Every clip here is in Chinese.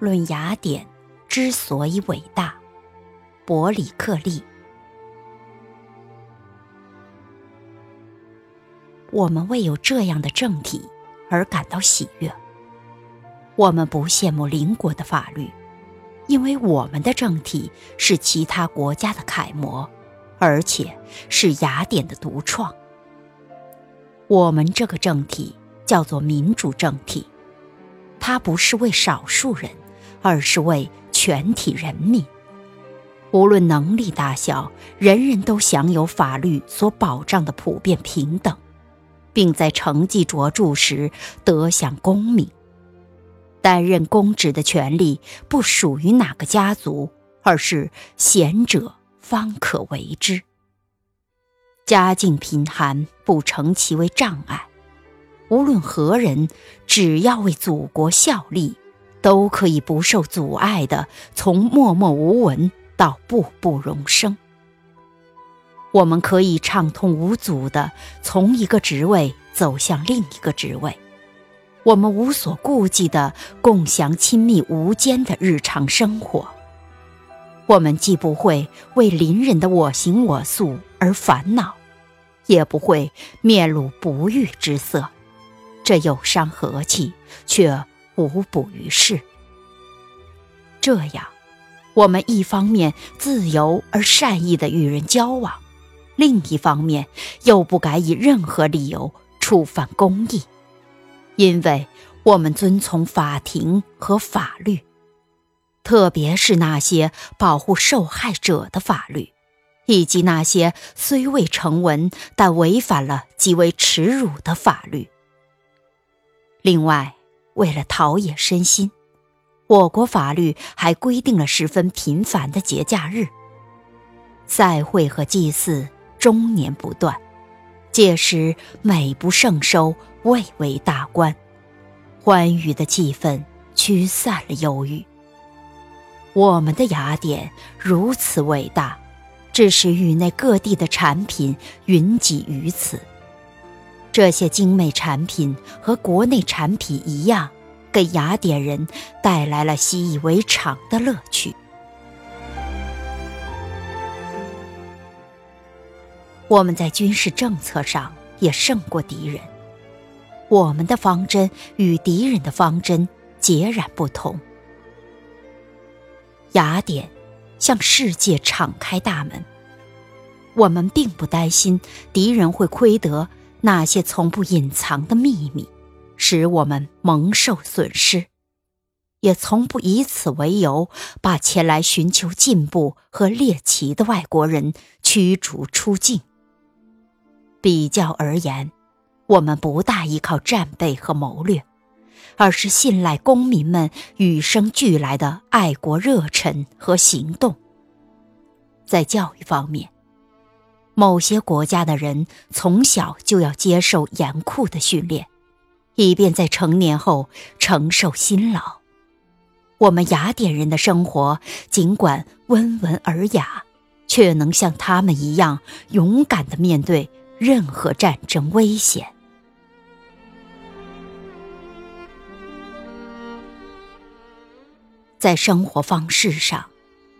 论雅典之所以伟大，伯里克利。我们为有这样的政体而感到喜悦。我们不羡慕邻国的法律，因为我们的政体是其他国家的楷模，而且是雅典的独创。我们这个政体叫做民主政体，它不是为少数人，而是为全体人民。无论能力大小，人人都享有法律所保障的普遍平等。并在成绩卓著时得享功名。担任公职的权利不属于哪个家族，而是贤者方可为之。家境贫寒不成其为障碍，无论何人，只要为祖国效力，都可以不受阻碍的从默默无闻到步步荣升。我们可以畅通无阻地从一个职位走向另一个职位，我们无所顾忌地共享亲密无间的日常生活。我们既不会为邻人的我行我素而烦恼，也不会面露不悦之色，这有伤和气，却无补于事。这样，我们一方面自由而善意地与人交往。另一方面，又不敢以任何理由触犯公义，因为我们遵从法庭和法律，特别是那些保护受害者的法律，以及那些虽未成文但违反了极为耻辱的法律。另外，为了陶冶身心，我国法律还规定了十分频繁的节假日、赛会和祭祀。终年不断，届时美不胜收，蔚为大观，欢愉的气氛驱散了忧郁。我们的雅典如此伟大，致使域内各地的产品云集于此。这些精美产品和国内产品一样，给雅典人带来了习以为常的乐趣。我们在军事政策上也胜过敌人，我们的方针与敌人的方针截然不同。雅典向世界敞开大门，我们并不担心敌人会窥得那些从不隐藏的秘密，使我们蒙受损失，也从不以此为由把前来寻求进步和猎奇的外国人驱逐出境。比较而言，我们不大依靠战备和谋略，而是信赖公民们与生俱来的爱国热忱和行动。在教育方面，某些国家的人从小就要接受严酷的训练，以便在成年后承受辛劳。我们雅典人的生活尽管温文尔雅，却能像他们一样勇敢地面对。任何战争危险，在生活方式上，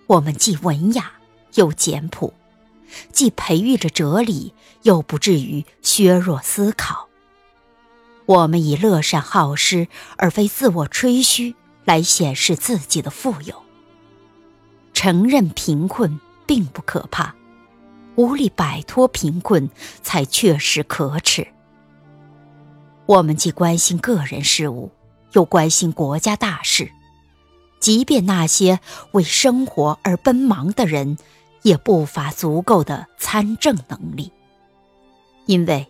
我们既文雅又简朴，既培育着哲理，又不至于削弱思考。我们以乐善好施而非自我吹嘘来显示自己的富有。承认贫困并不可怕。无力摆脱贫困，才确实可耻。我们既关心个人事务，又关心国家大事，即便那些为生活而奔忙的人，也不乏足够的参政能力。因为，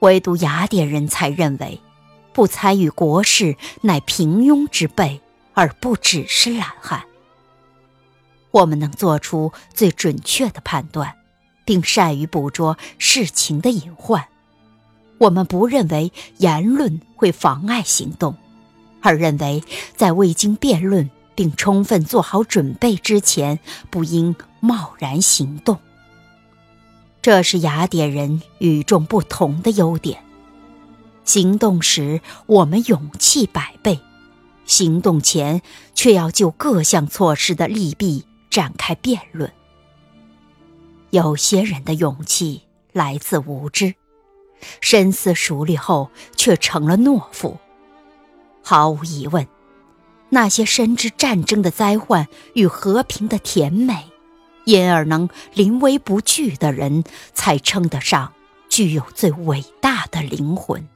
唯独雅典人才认为，不参与国事乃平庸之辈，而不只是懒汉。我们能做出最准确的判断。并善于捕捉事情的隐患。我们不认为言论会妨碍行动，而认为在未经辩论并充分做好准备之前，不应贸然行动。这是雅典人与众不同的优点。行动时，我们勇气百倍，行动前却要就各项措施的利弊展开辩论。有些人的勇气来自无知，深思熟虑后却成了懦夫。毫无疑问，那些深知战争的灾患与和平的甜美，因而能临危不惧的人，才称得上具有最伟大的灵魂。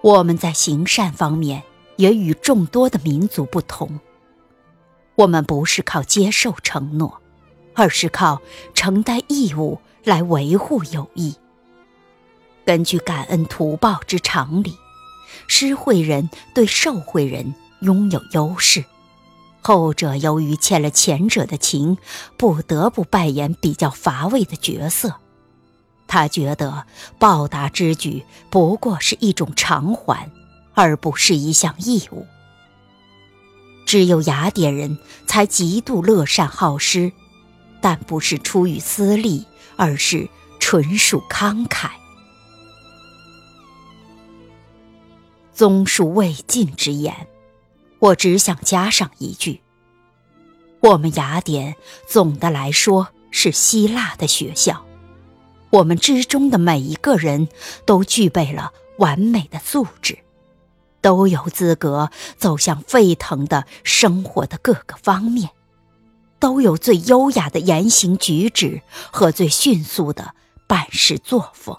我们在行善方面也与众多的民族不同。我们不是靠接受承诺，而是靠承担义务来维护友谊。根据感恩图报之常理，施惠人对受惠人拥有优势，后者由于欠了前者的情，不得不扮演比较乏味的角色。他觉得报答之举不过是一种偿还，而不是一项义务。只有雅典人才极度乐善好施，但不是出于私利，而是纯属慷慨。综述未尽之言，我只想加上一句：我们雅典总的来说是希腊的学校。我们之中的每一个人都具备了完美的素质，都有资格走向沸腾的生活的各个方面，都有最优雅的言行举止和最迅速的办事作风。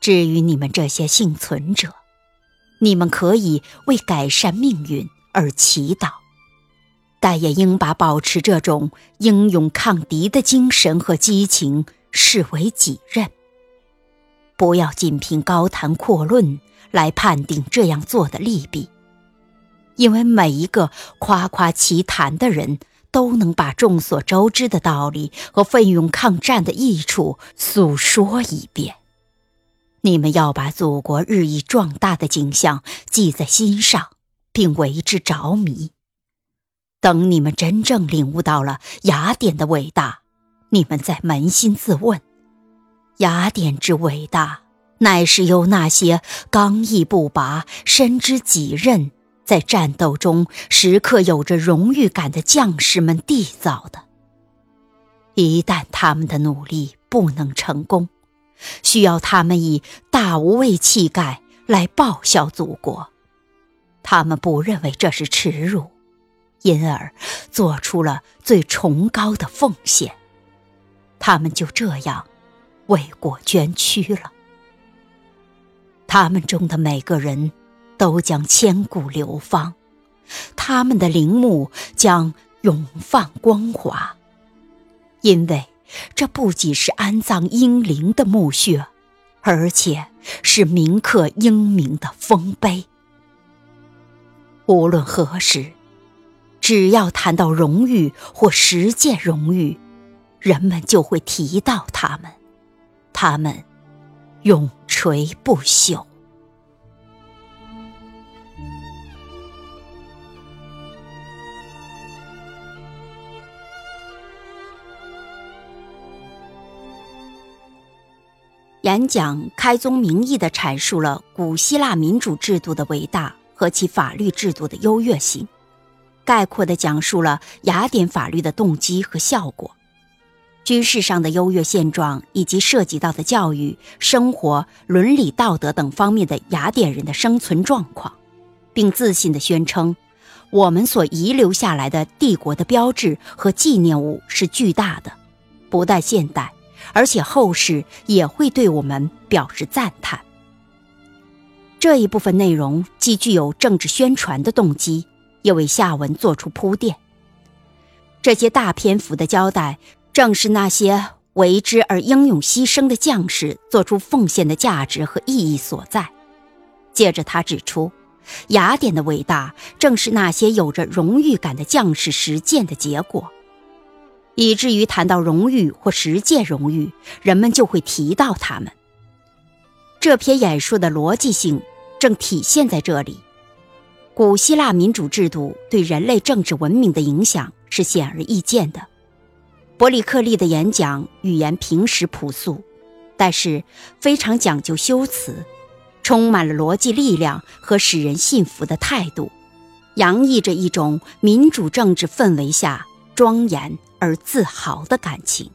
至于你们这些幸存者，你们可以为改善命运而祈祷，但也应把保持这种英勇抗敌的精神和激情。视为己任，不要仅凭高谈阔论来判定这样做的利弊，因为每一个夸夸其谈的人都能把众所周知的道理和奋勇抗战的益处诉说一遍。你们要把祖国日益壮大的景象记在心上，并为之着迷。等你们真正领悟到了雅典的伟大。你们再扪心自问：雅典之伟大，乃是由那些刚毅不拔、深知己任，在战斗中时刻有着荣誉感的将士们缔造的。一旦他们的努力不能成功，需要他们以大无畏气概来报效祖国。他们不认为这是耻辱，因而做出了最崇高的奉献。他们就这样为国捐躯了。他们中的每个人都将千古流芳，他们的陵墓将永放光华，因为这不仅是安葬英灵的墓穴，而且是铭刻英名的丰碑。无论何时，只要谈到荣誉或实践荣誉。人们就会提到他们，他们永垂不朽。演讲开宗明义的阐述了古希腊民主制度的伟大和其法律制度的优越性，概括的讲述了雅典法律的动机和效果。军事上的优越现状，以及涉及到的教育、生活、伦理道德等方面的雅典人的生存状况，并自信地宣称，我们所遗留下来的帝国的标志和纪念物是巨大的，不但现代，而且后世也会对我们表示赞叹。这一部分内容既具有政治宣传的动机，也为下文做出铺垫。这些大篇幅的交代。正是那些为之而英勇牺牲的将士做出奉献的价值和意义所在。接着，他指出，雅典的伟大正是那些有着荣誉感的将士实践的结果，以至于谈到荣誉或实践荣誉，人们就会提到他们。这篇演说的逻辑性正体现在这里。古希腊民主制度对人类政治文明的影响是显而易见的。伯里克利的演讲语言平实朴素，但是非常讲究修辞，充满了逻辑力量和使人信服的态度，洋溢着一种民主政治氛围下庄严而自豪的感情。